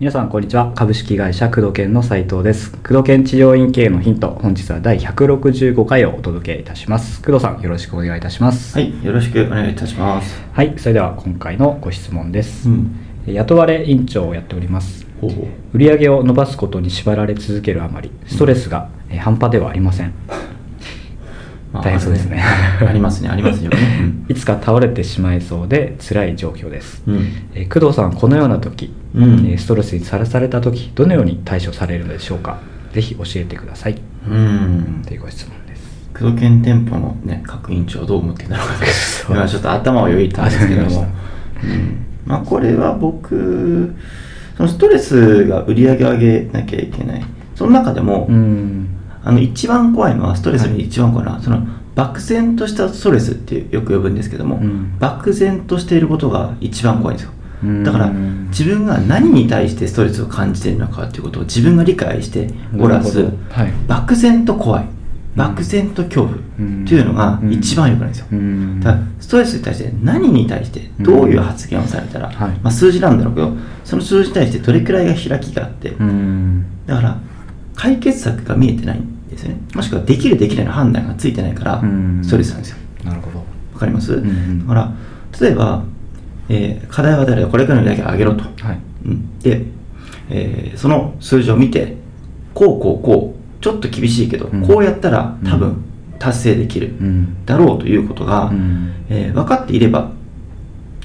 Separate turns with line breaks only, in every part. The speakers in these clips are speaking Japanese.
皆さんこんにちは。株式会社工藤研の斉藤です。工藤研治療院経営のヒント。本日は第165回をお届けいたします。工藤さんよろしくお願いいたします。
はい、よろしくお願いいたします。
はいそれでは今回のご質問です、
ん。
雇われ院長をやっております。
ほう。
売上を伸ばすことに縛られ続けるあまりストレスがえー半端ではありません。
まあ
大変そうですね
ありますね、ありますよね。
いつか倒れてしまいそうで辛い状況です、
うん。
えー工藤さんこのような時、
うん
えーストレスにさらされた時どのように対処されるのでしょうか？ぜひ教えてください
うん。
というご質問です
工藤研店舗のね、各委員長はどう思ってんだろうか今ちょっと頭をよぎったんですけども。うん。まあこれは僕、そのストレスが売り上げ上げなきゃいけない。その中でも、
うん
あの一番怖いのはストレスに一番怖いのは、その漠然としたストレスってよく呼ぶんですけども、
うん。
漠然としていることが一番怖いんですよ。
うん。
だから自分が何に対してストレスを感じているのかっていうことを自分が理解しておらず、
はい。
漠然と怖い漠然と恐怖
うん
っていうのが一番良くないんですよ、
うん。
だからストレスに対して何に対してどういう発言をされたら、
はい。
まあ、数字なんだろうけどその数字に対してどれくらいが開きがあって、
うん。
だから解決策が見えてない。んですよね。もしくはできるできないの判断がついてないから
うん。
ストレスなんですよ。
なるほど。
わかります、
ん
だから例えば、えー課題は誰だこれからの売り上げろと、
はい。
うん、で、えーその数字を見てこうこうこうちょっと厳しいけど、
うん。
こうやったら多
う
分達成できる
うん。
だろうということが、
うん。
えー分かっていれば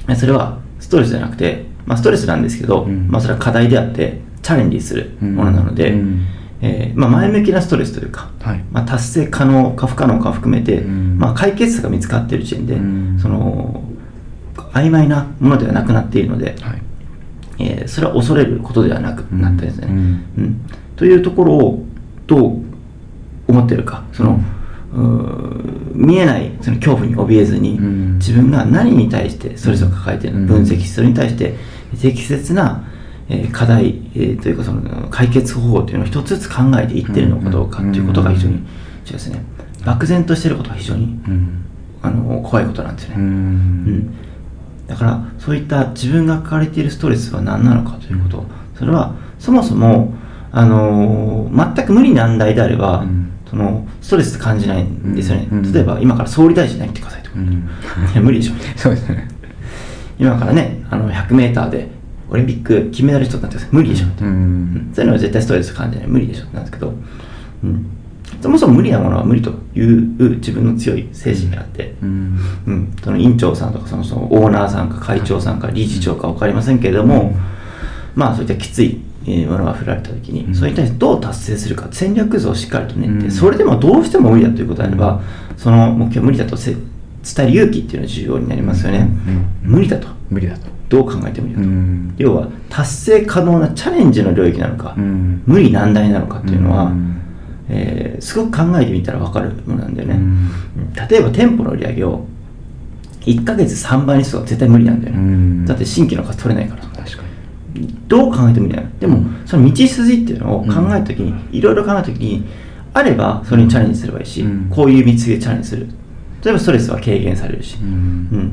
えそれはストレスじゃなくて、まあ、ストレスなんですけど、
うん。
まあ、それは課題であってチャレンジするものなので、
うん
えーまあ、前向きなストレスというか、
はい。
まあ、達成可能か不可能かを含めて、
うん。
まあ、解決策が見つかっている時点で、
うん。
その曖昧なものではなくなっているので、
はい。
えーそれは恐れることではなくなったですね、
うん。
うん。というところをどう思ってるか。その、見えないその恐怖に怯えずに、
うん。
自分が何に対してストレスを抱えているの分析しそれに対して適切な、えー課題、えーというかその解決方法というのを一つずつ考えていっているのかどうかということが非常に重要ですね。漠然としていることは非常に
うん。
あの怖いことなんですよね、
うん。
うん。だからそういった自分が抱えているストレスは何なのかということ、それはそもそも、あのー全く無理難題であれば、
うん。
そのストレス感じないんですよね、
うん。
例えば今から総理大臣になってくださいとか、
うん。
いや無理でしょ。
そうですね。
今からねあの 100m でオリンピック金メダリストになってください無理でしょ、
う
うん。そういうのは絶対ストレス感じない。無理でしょ。なんですけど、うん、そもそも無理なものは無理という自分の強い精神があって、
うん。
うん、その院長さんとかそのそのオーナーさんか会長さんか理事長か分かりませんけれども、まあそういったきついえーものが振られた時に、
うん。
それに対してどう達成するか戦略図をしっかりと練って、
うん。
それでもどうしても無理だということであれば、その目標無理だとせ伝える勇気っていうのが重要になりますよね、
うん。
無理だと。
無理だと
どう考えても無理だと、
うん。
要は達成可能なチャレンジの領域なのか、
うん。
無理難題なのかっていうのは、
うん。
えーすごく考えてみたら分かるものなんだよね、例えば店舗の売り上げを1ヶ月3倍にするのは絶対無理なんだよね、
うん。
だって新規の数取れないから。
確かに。
どう考えても無理なのでも、
うん。
その道筋っていうのを考えた時に、いろいろ考えた時にあればそれにチャレンジすればいいし、
うん。
こういう道筋でチャレンジする。例えばストレスは軽減されるし、
うん。
うん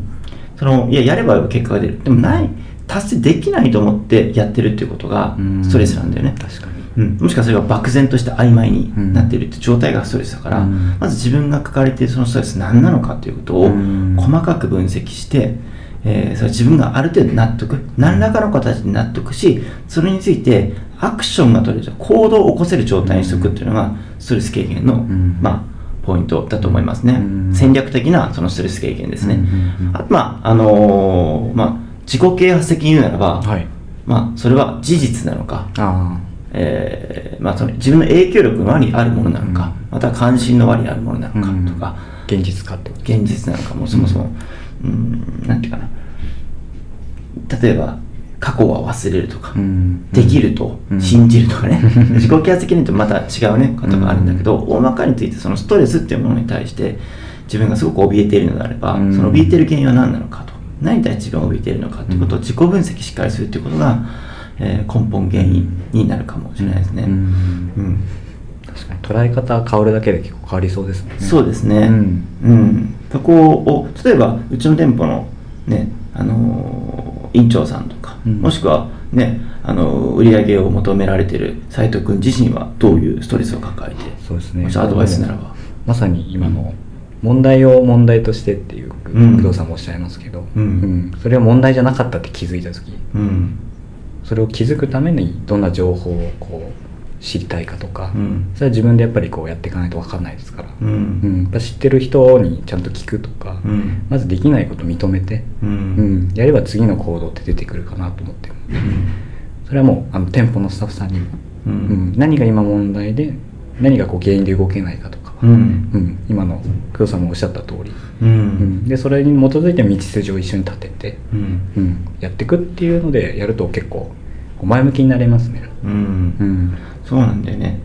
そのいややれば結果が出る。でもない。達成できないと思ってやってるっていうことが
うん。
ストレスなんだよね、
確かに。
うん、もしくはそれが漠然として曖昧になっているって状態がストレスだから、
うん。
まず自分が抱えているそのストレス何なのかということを
うん。
細かく分析して、えーそれ自分がある程度納得何らかの形で納得しそれについてアクションが取れる行動を起こせる状態にしておくっていうのがストレス軽減の、
ん。
まあ、ポイントだと思いますね、
うん。
戦略的なそのストレス軽減ですね、
うんうんうん
あとまああのーまあ、自己啓発的に言うならば、
はい。
まあ、それは事実なのか
あ
えーまあ、その自分の影響力の輪にあるものなのか、
うん。
または関心の輪にあるものな
あ
のかとか、
現実化って
現実なのかもそもそも、うん、なんていうかな。例えば過去は忘れるとか、
うん。
できると
うん。
信じるとかね、自己啓発的にとまた違うねことがあるんだけど、大まかについてそのストレスっていうものに対して自分がすごく怯えているのであれば、
うん。
その怯えている原因は何なのかと。何に対して自分が怯えているのかということを自己分析しっかりするということが、えー根本原因になるかもしれないですね、
うん。
うん。
確かに。捉え方変わるだけで結構変わりそうですね。
そうですね、
うん。
うん。そこを例えばうちの店舗のねあのー院長さんとか、
うん。
もしくはねあのー売り上げを求められている斉藤君自身はどういうストレスを抱えて
そうですね。
もしアドバイスならば。
まさに今の問題を問題としてっていう
うん。
工藤さんもおっしゃいますけど、
うん。
それは問題じゃなかったって気づいた時。
うん。
それを気づくためにどんな情報をこう知りたいかとか、
うん。
それは自分でやっぱりこうやっていかないと分かんないですから、
う
うん。
ん
やっぱ知ってる人にちゃんと聞くとか、
うん。
まずできないことを認めて、
う
うん。んやれば次の行動って出てくるかなと思ってる。のでそれはもうあの店舗のスタッフさんに。も、
う
うん。ん何が今問題で何がこう原因で動けないかとか。は、
うん。
うん。今の工藤さんもおっしゃった通り、
う
うん。んでそれに基づいて道筋を一緒に立てて、
うん。
うん、やっていくっていうのでやると結構前向きになれますね。
うん。
うん。
そうなんだよね、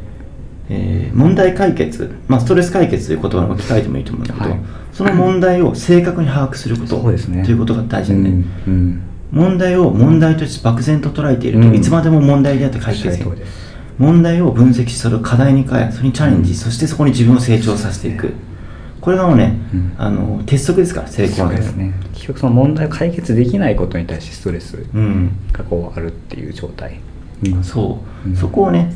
えー問題解決、まあ、ストレス解決という言葉の置き換えてもいいと思うんだけど、
はい。
その問題を正確に把握すること
そうですね。
ということが大事だよね、
うん。うん。
問題を問題として漠然と捉えていると、
うん。
いつまでも問題であって解決
おっしゃる
問題を分析しそれを課題に変えそれにチャレンジ、そしてそこに自分を成長させていくこれがもうね、
うん。
あの鉄則ですから成功
ですね。結局その問題を解決できないことに対してストレス
うん。
がこうあるっていう状態、うん
そう、
うん。
そこをね、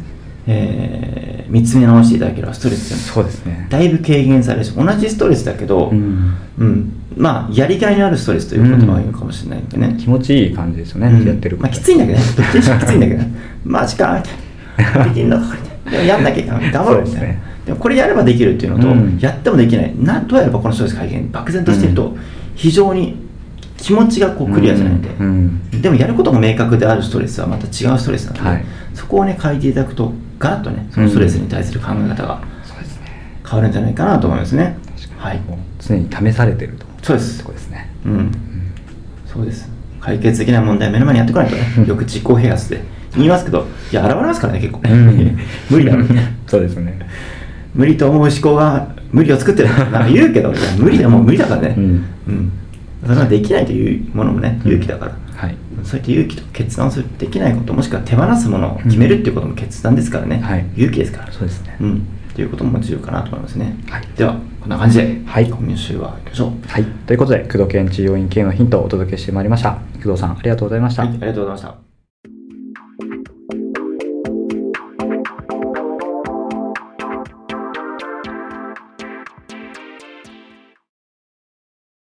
えー見つめ直していただければストレス
そうですね。
だいぶ軽減されるし同じストレスだけど、
うん。
うん。まあやりがいのあるストレスという言葉がいいのかもしれないんでね、
気持ちいい感じですよね、
うん。
やってる
まあ、きついんだけどね。どっちにしろきついんだけど。ねマジかみたいなできんのかみたいなでもやんなきゃいけない。頑張ろうみたいなこれやればできるっていうのと、
うん。
やってもできない。などうやればこのストレス改減漠然としてると、非常に気持ちがこうクリアじゃないんで、
うん。うん。
でもやることが明確であるストレスはまた違うストレスなので、
はい。
そこをね変えていただくとガラッとねそのストレスに対する考え方が変わるんじゃないかなと思いますね。はい。
常に試されてると
そうです
とこですね、
うん
うん。
そうです。解決できない問題を目の前にやってこないとね。よく自己啓発で言いますけどいや現れますからね結構。ね 無理だろみたいな
そうですね
無理と思う思考が無理を作ってる。なんか言うけどいや無理だもう無理だからね。
うん。
うん。それができないというものもね勇気だから、
はい。
そういった勇気と決断をするできないこともしくは手放すものを決めるっていうことも決断ですからね、
はい。
勇気ですから。
そうですね。
うん。ということも重要かなと思いますね、
はい。
ではこんな感じで、
はい。
今週は行きましょう
はい。ということで工藤研治療院系のヒントをお届けしてまいりました。工藤さんありがとうございました、
はい、ありがとうございました